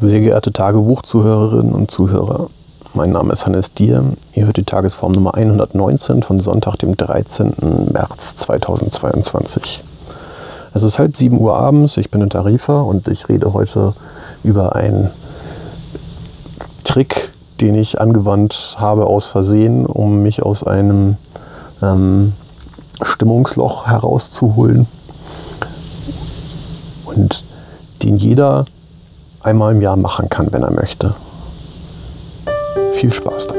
Sehr geehrte Tagebuchzuhörerinnen und Zuhörer, mein Name ist Hannes Dier. Ihr hört die Tagesform Nummer 119 von Sonntag, dem 13. März 2022. Es ist halb sieben Uhr abends, ich bin in Tarifa und ich rede heute über einen Trick, den ich angewandt habe aus Versehen, um mich aus einem ähm, Stimmungsloch herauszuholen. Und den jeder einmal im Jahr machen kann, wenn er möchte. Viel Spaß dabei.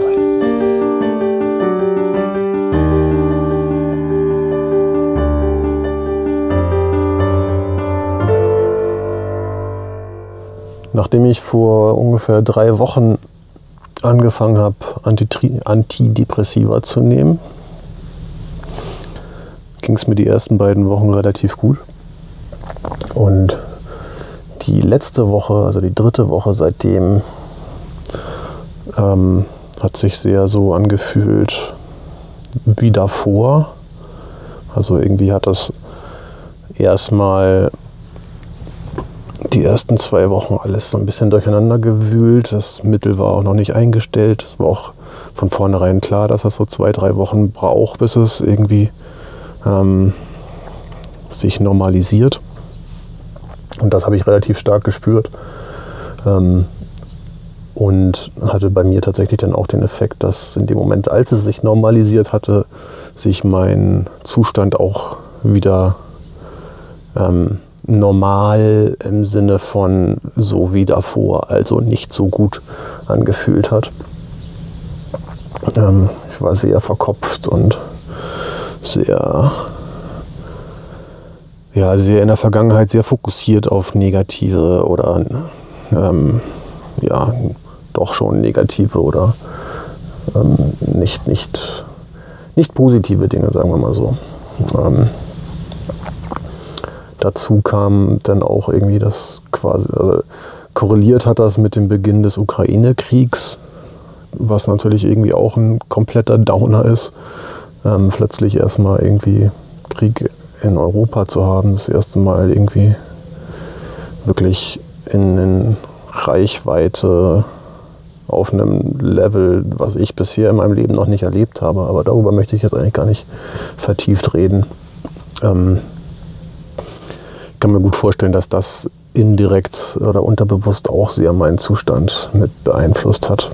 Nachdem ich vor ungefähr drei Wochen angefangen habe, Antidepressiva zu nehmen, ging es mir die ersten beiden Wochen relativ gut. Und die letzte Woche, also die dritte Woche seitdem, ähm, hat sich sehr so angefühlt wie davor. Also irgendwie hat das erstmal die ersten zwei Wochen alles so ein bisschen durcheinander gewühlt. Das Mittel war auch noch nicht eingestellt. Es war auch von vornherein klar, dass das so zwei, drei Wochen braucht, bis es irgendwie ähm, sich normalisiert. Und das habe ich relativ stark gespürt. Ähm, und hatte bei mir tatsächlich dann auch den Effekt, dass in dem Moment, als es sich normalisiert hatte, sich mein Zustand auch wieder ähm, normal im Sinne von so wie davor, also nicht so gut angefühlt hat. Ähm, ich war sehr verkopft und sehr ja, sehr in der Vergangenheit sehr fokussiert auf negative oder ähm, ja, doch schon negative oder ähm, nicht, nicht, nicht positive Dinge, sagen wir mal so. Ähm, dazu kam dann auch irgendwie das quasi, also korreliert hat das mit dem Beginn des Ukraine-Kriegs, was natürlich irgendwie auch ein kompletter Downer ist. Ähm, plötzlich erstmal irgendwie Krieg in Europa zu haben, das erste Mal irgendwie wirklich in, in Reichweite auf einem Level, was ich bisher in meinem Leben noch nicht erlebt habe. Aber darüber möchte ich jetzt eigentlich gar nicht vertieft reden. Ähm, ich kann mir gut vorstellen, dass das indirekt oder unterbewusst auch sehr meinen Zustand mit beeinflusst hat.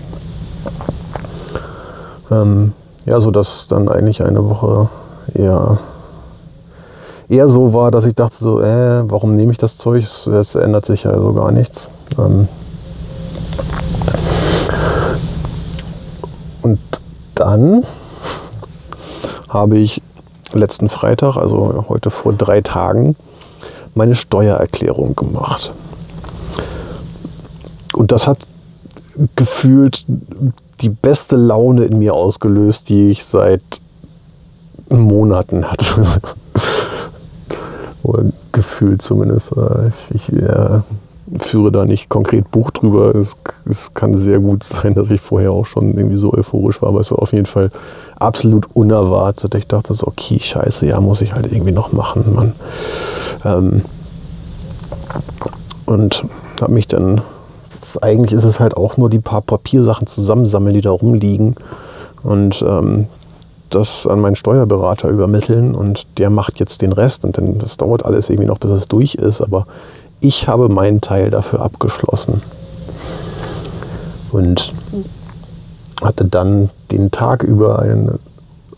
Ähm, ja, so dass dann eigentlich eine Woche eher eher so war, dass ich dachte so, äh, warum nehme ich das Zeug? Es ändert sich ja so gar nichts. Ähm und dann habe ich letzten Freitag, also heute vor drei Tagen, meine Steuererklärung gemacht. Und das hat gefühlt die beste Laune in mir ausgelöst, die ich seit Monaten hatte. Oder gefühlt zumindest. Äh, ich, ich äh, führe da nicht konkret Buch drüber. Es, es, kann sehr gut sein, dass ich vorher auch schon irgendwie so euphorisch war, aber es war auf jeden Fall absolut unerwartet. Ich dachte so, okay, scheiße, ja, muss ich halt irgendwie noch machen, Mann. Ähm, und habe mich dann, eigentlich ist es halt auch nur die paar Papiersachen zusammensammeln, die da rumliegen. Und ähm, das an meinen Steuerberater übermitteln und der macht jetzt den Rest und dann das dauert alles irgendwie noch, bis es durch ist, aber ich habe meinen Teil dafür abgeschlossen und hatte dann den Tag über eine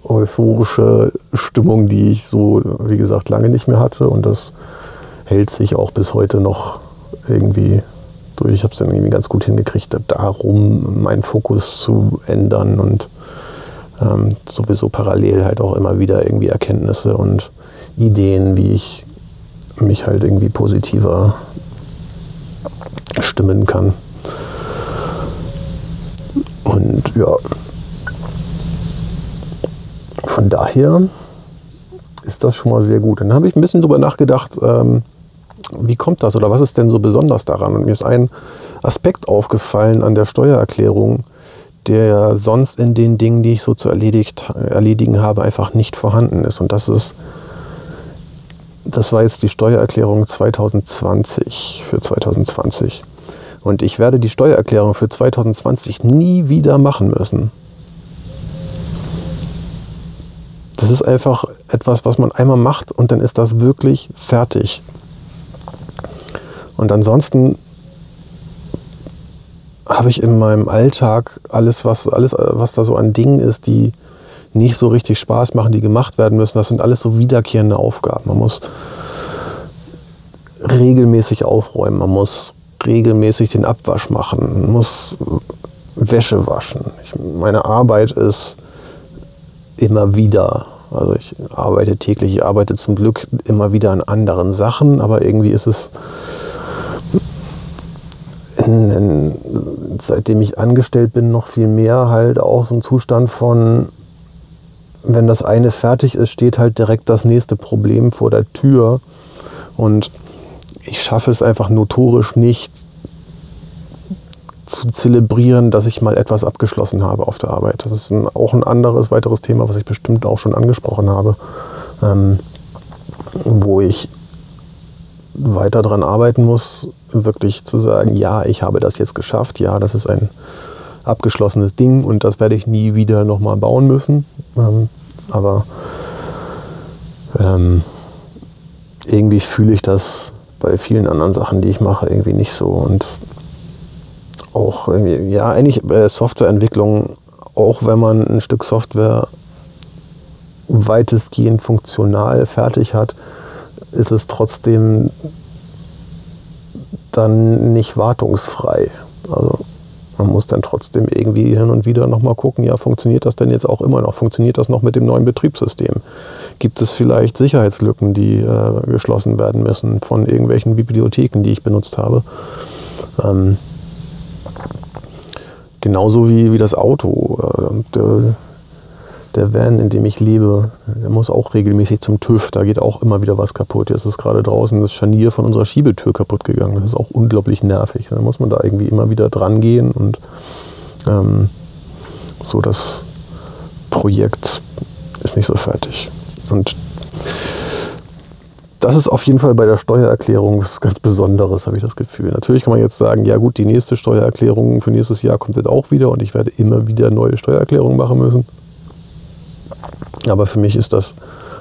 euphorische Stimmung, die ich so, wie gesagt, lange nicht mehr hatte und das hält sich auch bis heute noch irgendwie durch. Ich habe es dann irgendwie ganz gut hingekriegt, darum meinen Fokus zu ändern und ähm, sowieso parallel halt auch immer wieder irgendwie Erkenntnisse und Ideen, wie ich mich halt irgendwie positiver stimmen kann. Und ja, von daher ist das schon mal sehr gut. Dann habe ich ein bisschen drüber nachgedacht, ähm, wie kommt das oder was ist denn so besonders daran? Und mir ist ein Aspekt aufgefallen an der Steuererklärung, der sonst in den Dingen, die ich so zu erledigt, erledigen habe, einfach nicht vorhanden ist. Und das ist, das war jetzt die Steuererklärung 2020 für 2020. Und ich werde die Steuererklärung für 2020 nie wieder machen müssen. Das ist einfach etwas, was man einmal macht und dann ist das wirklich fertig. Und ansonsten habe ich in meinem Alltag alles, was, alles, was da so an Dingen ist, die nicht so richtig Spaß machen, die gemacht werden müssen. Das sind alles so wiederkehrende Aufgaben. Man muss regelmäßig aufräumen, man muss regelmäßig den Abwasch machen, man muss Wäsche waschen. Ich, meine Arbeit ist immer wieder. Also ich arbeite täglich, ich arbeite zum Glück immer wieder an anderen Sachen, aber irgendwie ist es, in, in, seitdem ich angestellt bin, noch viel mehr halt auch so ein Zustand von, wenn das eine fertig ist, steht halt direkt das nächste Problem vor der Tür. Und ich schaffe es einfach notorisch nicht, zu zelebrieren, dass ich mal etwas abgeschlossen habe auf der Arbeit. Das ist ein, auch ein anderes, weiteres Thema, was ich bestimmt auch schon angesprochen habe, ähm, wo ich weiter daran arbeiten muss, wirklich zu sagen, ja, ich habe das jetzt geschafft, ja, das ist ein abgeschlossenes Ding und das werde ich nie wieder nochmal bauen müssen. Ähm, aber ähm, irgendwie fühle ich das bei vielen anderen Sachen, die ich mache, irgendwie nicht so. Und auch ja, eigentlich äh, Softwareentwicklung, auch wenn man ein Stück Software weitestgehend funktional fertig hat, ist es trotzdem dann nicht wartungsfrei. Also man muss dann trotzdem irgendwie hin und wieder nochmal gucken, ja, funktioniert das denn jetzt auch immer noch? Funktioniert das noch mit dem neuen Betriebssystem? Gibt es vielleicht Sicherheitslücken, die äh, geschlossen werden müssen von irgendwelchen Bibliotheken, die ich benutzt habe? Ähm, genauso wie, wie das Auto. Äh, der, der Van, in dem ich lebe, der muss auch regelmäßig zum TÜV. Da geht auch immer wieder was kaputt. Jetzt ist gerade draußen das Scharnier von unserer Schiebetür kaputt gegangen. Das ist auch unglaublich nervig. Da muss man da irgendwie immer wieder dran gehen und ähm, so das Projekt ist nicht so fertig. Und das ist auf jeden Fall bei der Steuererklärung was ganz Besonderes, habe ich das Gefühl. Natürlich kann man jetzt sagen, ja gut, die nächste Steuererklärung für nächstes Jahr kommt jetzt auch wieder und ich werde immer wieder neue Steuererklärungen machen müssen. Aber für mich ist das,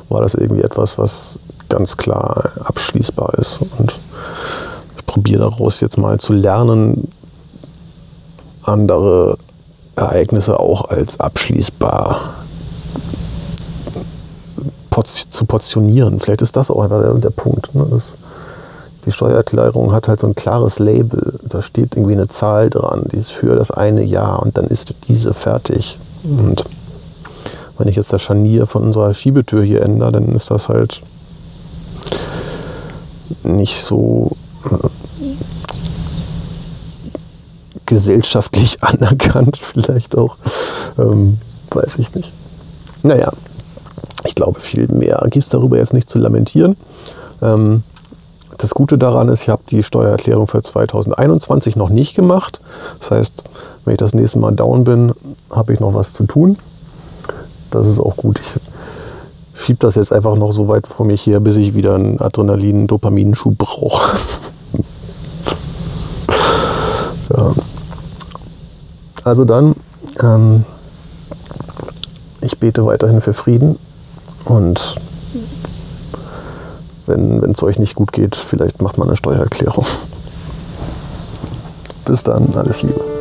war das irgendwie etwas, was ganz klar abschließbar ist. Und ich probiere daraus jetzt mal zu lernen, andere Ereignisse auch als abschließbar zu portionieren. Vielleicht ist das auch einfach der, der Punkt. Ne? Das, die Steuererklärung hat halt so ein klares Label. Da steht irgendwie eine Zahl dran, die ist für das eine Jahr und dann ist diese fertig. Und wenn ich jetzt das Scharnier von unserer Schiebetür hier ändere, dann ist das halt nicht so äh, gesellschaftlich anerkannt, vielleicht auch. Ähm, weiß ich nicht. Naja, ich glaube, viel mehr gibt es darüber jetzt nicht zu lamentieren. Ähm, das Gute daran ist, ich habe die Steuererklärung für 2021 noch nicht gemacht. Das heißt, wenn ich das nächste Mal down bin, habe ich noch was zu tun das ist auch gut. Ich schiebe das jetzt einfach noch so weit vor mich her, bis ich wieder einen Adrenalin-Dopaminschub brauche. ja. Also dann, ähm, ich bete weiterhin für Frieden und wenn es euch nicht gut geht, vielleicht macht man eine Steuererklärung. Bis dann, alles Liebe.